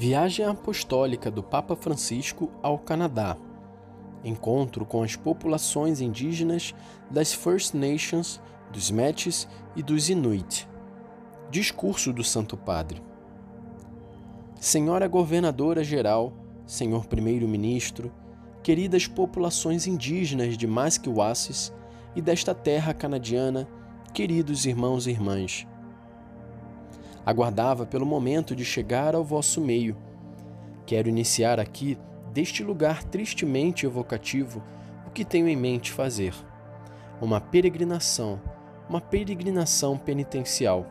Viagem apostólica do Papa Francisco ao Canadá. Encontro com as populações indígenas das First Nations, dos Métis e dos Inuit. Discurso do Santo Padre. Senhora Governadora Geral, Senhor Primeiro-Ministro, queridas populações indígenas de Masquiwasses e desta terra canadiana, queridos irmãos e irmãs. Aguardava pelo momento de chegar ao vosso meio. Quero iniciar aqui, deste lugar tristemente evocativo, o que tenho em mente fazer. Uma peregrinação, uma peregrinação penitencial.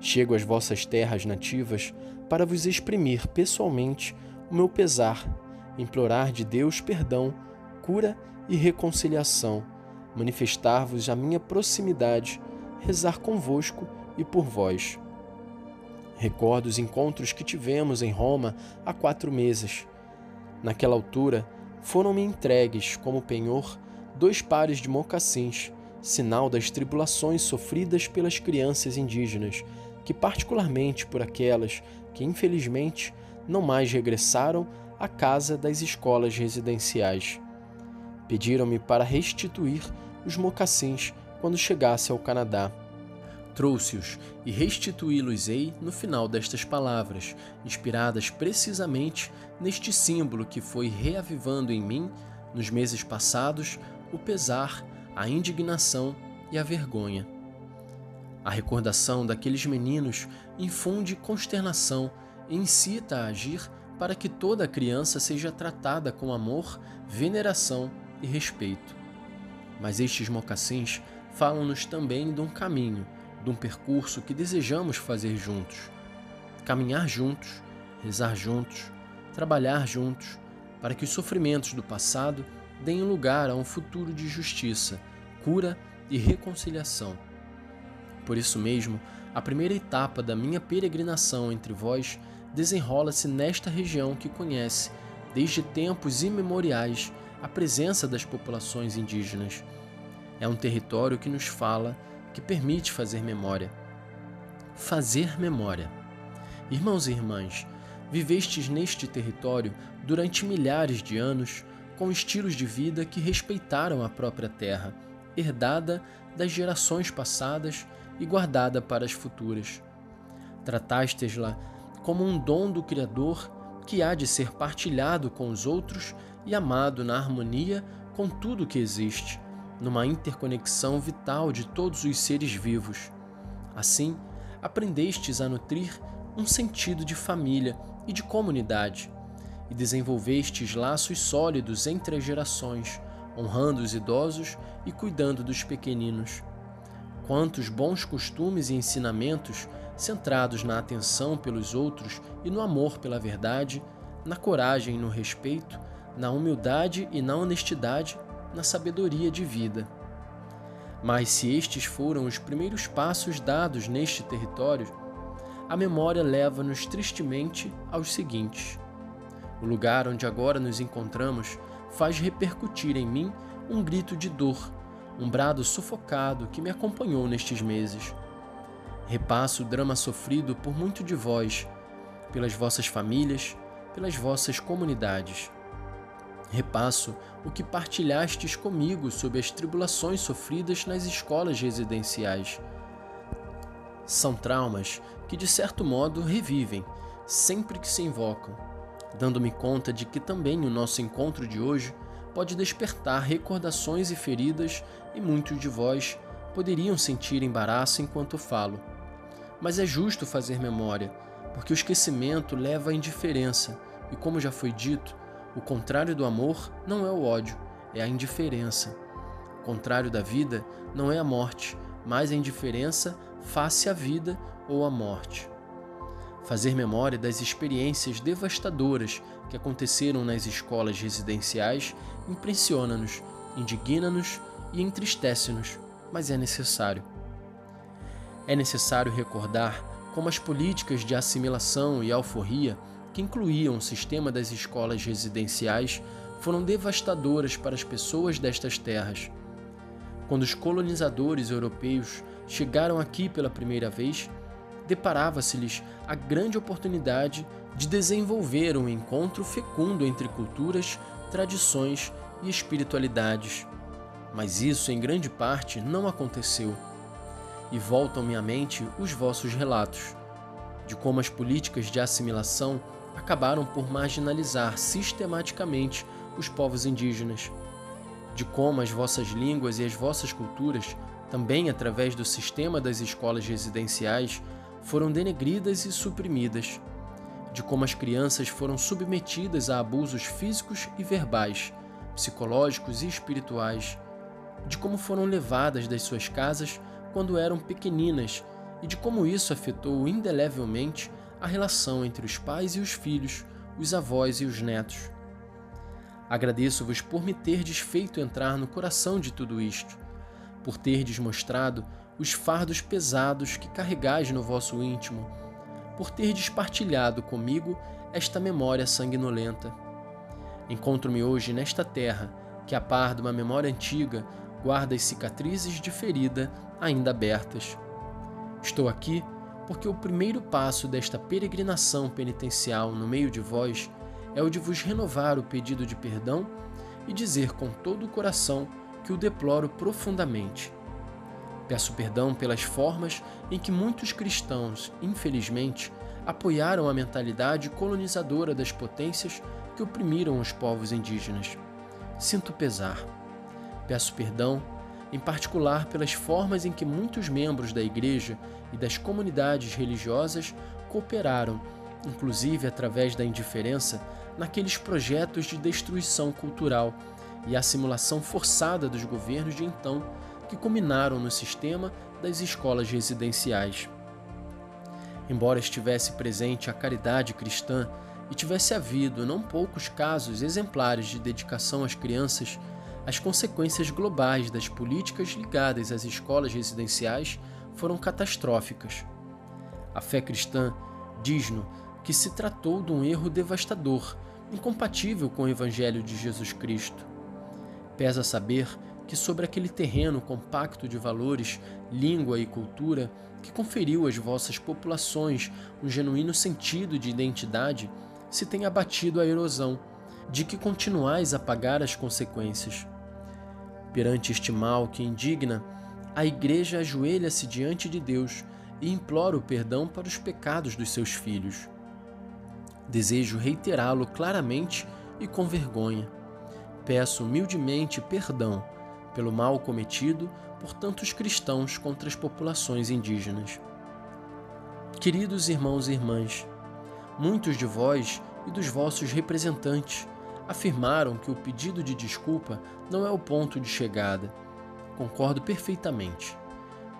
Chego às vossas terras nativas para vos exprimir pessoalmente o meu pesar, implorar de Deus perdão, cura e reconciliação, manifestar-vos a minha proximidade, rezar convosco e por vós. Recordo os encontros que tivemos em Roma há quatro meses. Naquela altura, foram-me entregues como penhor dois pares de mocassins, sinal das tribulações sofridas pelas crianças indígenas que, particularmente por aquelas que infelizmente não mais regressaram à casa das escolas residenciais. Pediram-me para restituir os mocassins quando chegasse ao Canadá. Trouxe-os e restituí-los-ei no final destas palavras, inspiradas precisamente neste símbolo que foi reavivando em mim, nos meses passados, o pesar, a indignação e a vergonha. A recordação daqueles meninos infunde consternação e incita a agir para que toda criança seja tratada com amor, veneração e respeito. Mas estes mocassins falam-nos também de um caminho, de um percurso que desejamos fazer juntos. Caminhar juntos, rezar juntos, trabalhar juntos, para que os sofrimentos do passado deem lugar a um futuro de justiça, cura e reconciliação por isso mesmo, a primeira etapa da minha peregrinação entre vós desenrola-se nesta região que conhece, desde tempos imemoriais, a presença das populações indígenas. É um território que nos fala, que permite fazer memória. Fazer memória. Irmãos e irmãs, vivestes neste território durante milhares de anos com estilos de vida que respeitaram a própria terra, herdada das gerações passadas e guardada para as futuras. Tratastes-la como um dom do Criador que há de ser partilhado com os outros e amado na harmonia com tudo que existe, numa interconexão vital de todos os seres vivos. Assim, aprendestes a nutrir um sentido de família e de comunidade, e desenvolvestes laços sólidos entre as gerações, honrando os idosos e cuidando dos pequeninos quantos bons costumes e ensinamentos centrados na atenção pelos outros e no amor pela verdade, na coragem e no respeito, na humildade e na honestidade, na sabedoria de vida. Mas se estes foram os primeiros passos dados neste território, a memória leva-nos tristemente aos seguintes. O lugar onde agora nos encontramos faz repercutir em mim um grito de dor um brado sufocado que me acompanhou nestes meses. Repasso o drama sofrido por muito de vós, pelas vossas famílias, pelas vossas comunidades. Repasso o que partilhastes comigo sobre as tribulações sofridas nas escolas residenciais. São traumas que, de certo modo, revivem sempre que se invocam, dando-me conta de que também o nosso encontro de hoje pode despertar recordações e feridas, e muitos de vós poderiam sentir embaraço enquanto falo. Mas é justo fazer memória, porque o esquecimento leva à indiferença, e como já foi dito, o contrário do amor não é o ódio, é a indiferença. O contrário da vida não é a morte, mas a indiferença face à vida ou à morte. Fazer memória das experiências devastadoras que aconteceram nas escolas residenciais impressiona-nos, indigna-nos e entristece-nos, mas é necessário. É necessário recordar como as políticas de assimilação e alforria, que incluíam o sistema das escolas residenciais, foram devastadoras para as pessoas destas terras. Quando os colonizadores europeus chegaram aqui pela primeira vez, deparava-se-lhes a grande oportunidade de desenvolver um encontro fecundo entre culturas, tradições e espiritualidades. Mas isso, em grande parte, não aconteceu. E voltam-me à mente os vossos relatos de como as políticas de assimilação acabaram por marginalizar sistematicamente os povos indígenas, de como as vossas línguas e as vossas culturas, também através do sistema das escolas residenciais, foram denegridas e suprimidas, de como as crianças foram submetidas a abusos físicos e verbais, psicológicos e espirituais, de como foram levadas das suas casas quando eram pequeninas e de como isso afetou indelevelmente a relação entre os pais e os filhos, os avós e os netos. Agradeço-vos por me terdes feito entrar no coração de tudo isto, por terdes mostrado os fardos pesados que carregais no vosso íntimo, por terdes partilhado comigo esta memória sanguinolenta. Encontro-me hoje nesta terra, que a par de uma memória antiga guarda as cicatrizes de ferida ainda abertas. Estou aqui porque o primeiro passo desta peregrinação penitencial no meio de vós é o de vos renovar o pedido de perdão e dizer com todo o coração que o deploro profundamente. Peço perdão pelas formas em que muitos cristãos, infelizmente, apoiaram a mentalidade colonizadora das potências que oprimiram os povos indígenas. Sinto pesar. Peço perdão, em particular pelas formas em que muitos membros da Igreja e das comunidades religiosas cooperaram, inclusive através da indiferença, naqueles projetos de destruição cultural e a simulação forçada dos governos de então, que culminaram no sistema das escolas residenciais. Embora estivesse presente a caridade cristã e tivesse havido não poucos casos exemplares de dedicação às crianças, as consequências globais das políticas ligadas às escolas residenciais foram catastróficas. A fé cristã diz-nos que se tratou de um erro devastador, incompatível com o Evangelho de Jesus Cristo. Pesa saber que, sobre aquele terreno compacto de valores, língua e cultura, que conferiu às vossas populações um genuíno sentido de identidade, se tem abatido a erosão, de que continuais a pagar as consequências. Perante este mal que indigna, a Igreja ajoelha-se diante de Deus e implora o perdão para os pecados dos seus filhos. Desejo reiterá-lo claramente e com vergonha. Peço humildemente perdão pelo mal cometido por tantos cristãos contra as populações indígenas. Queridos irmãos e irmãs, muitos de vós e dos vossos representantes afirmaram que o pedido de desculpa não é o ponto de chegada. Concordo perfeitamente.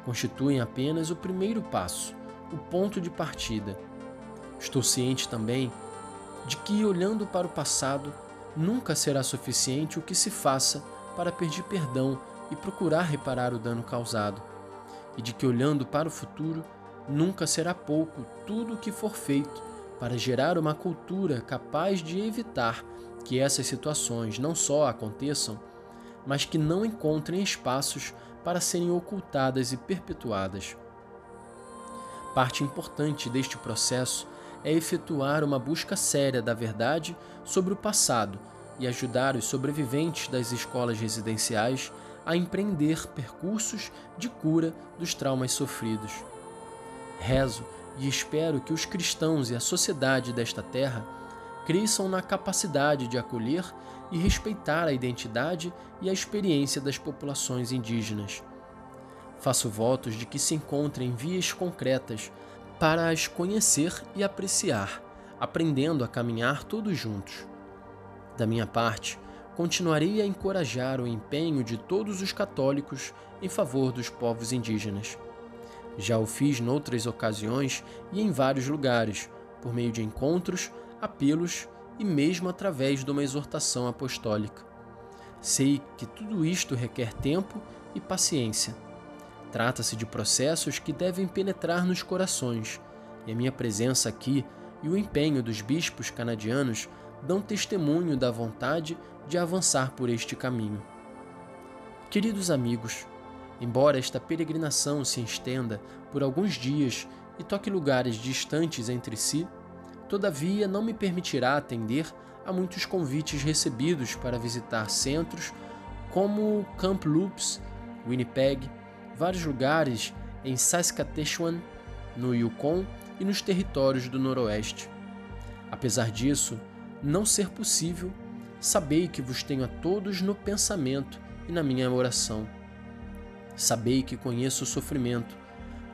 Constituem apenas o primeiro passo, o ponto de partida. Estou ciente também de que, olhando para o passado, nunca será suficiente o que se faça para pedir perdão e procurar reparar o dano causado, e de que, olhando para o futuro, nunca será pouco tudo o que for feito para gerar uma cultura capaz de evitar que essas situações não só aconteçam, mas que não encontrem espaços para serem ocultadas e perpetuadas. Parte importante deste processo é efetuar uma busca séria da verdade sobre o passado e ajudar os sobreviventes das escolas residenciais a empreender percursos de cura dos traumas sofridos. Rezo e espero que os cristãos e a sociedade desta terra cresçam na capacidade de acolher e respeitar a identidade e a experiência das populações indígenas. Faço votos de que se encontrem vias concretas para as conhecer e apreciar, aprendendo a caminhar todos juntos. Da minha parte, continuarei a encorajar o empenho de todos os católicos em favor dos povos indígenas. Já o fiz noutras ocasiões e em vários lugares, por meio de encontros, apelos e mesmo através de uma exortação apostólica. Sei que tudo isto requer tempo e paciência. Trata-se de processos que devem penetrar nos corações, e a minha presença aqui e o empenho dos bispos canadianos dão testemunho da vontade de avançar por este caminho. Queridos amigos, embora esta peregrinação se estenda por alguns dias e toque lugares distantes entre si, Todavia, não me permitirá atender a muitos convites recebidos para visitar centros como Kamloops, Winnipeg, vários lugares em Saskatchewan, no Yukon e nos territórios do Noroeste. Apesar disso não ser possível, sabei que vos tenho a todos no pensamento e na minha oração. Sabei que conheço o sofrimento,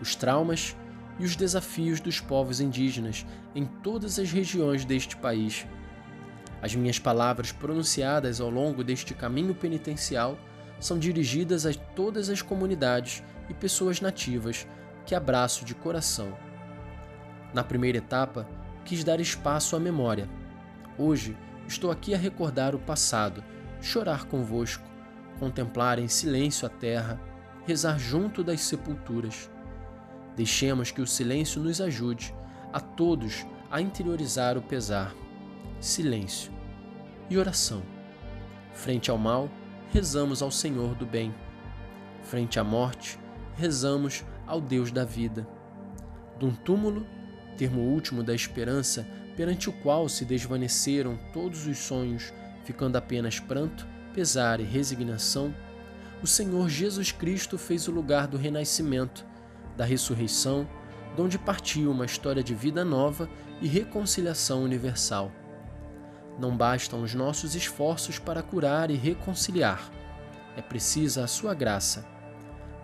os traumas e os desafios dos povos indígenas em todas as regiões deste país. As minhas palavras pronunciadas ao longo deste caminho penitencial são dirigidas a todas as comunidades e pessoas nativas que abraço de coração. Na primeira etapa, quis dar espaço à memória. Hoje, estou aqui a recordar o passado, chorar convosco, contemplar em silêncio a terra, rezar junto das sepulturas. Deixemos que o silêncio nos ajude a todos a interiorizar o pesar. Silêncio e oração. Frente ao mal, rezamos ao Senhor do bem. Frente à morte, rezamos ao Deus da vida. De um túmulo, termo último da esperança, perante o qual se desvaneceram todos os sonhos, ficando apenas pranto, pesar e resignação, o Senhor Jesus Cristo fez o lugar do renascimento, da ressurreição, de onde partiu uma história de vida nova e reconciliação universal. Não bastam os nossos esforços para curar e reconciliar. É precisa a sua graça.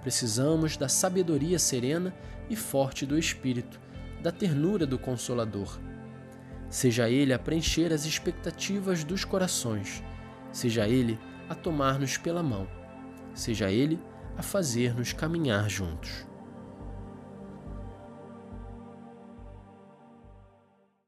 Precisamos da sabedoria serena e forte do Espírito, da ternura do Consolador. Seja Ele a preencher as expectativas dos corações, seja Ele a tomar-nos pela mão seja Ele a fazer-nos caminhar juntos.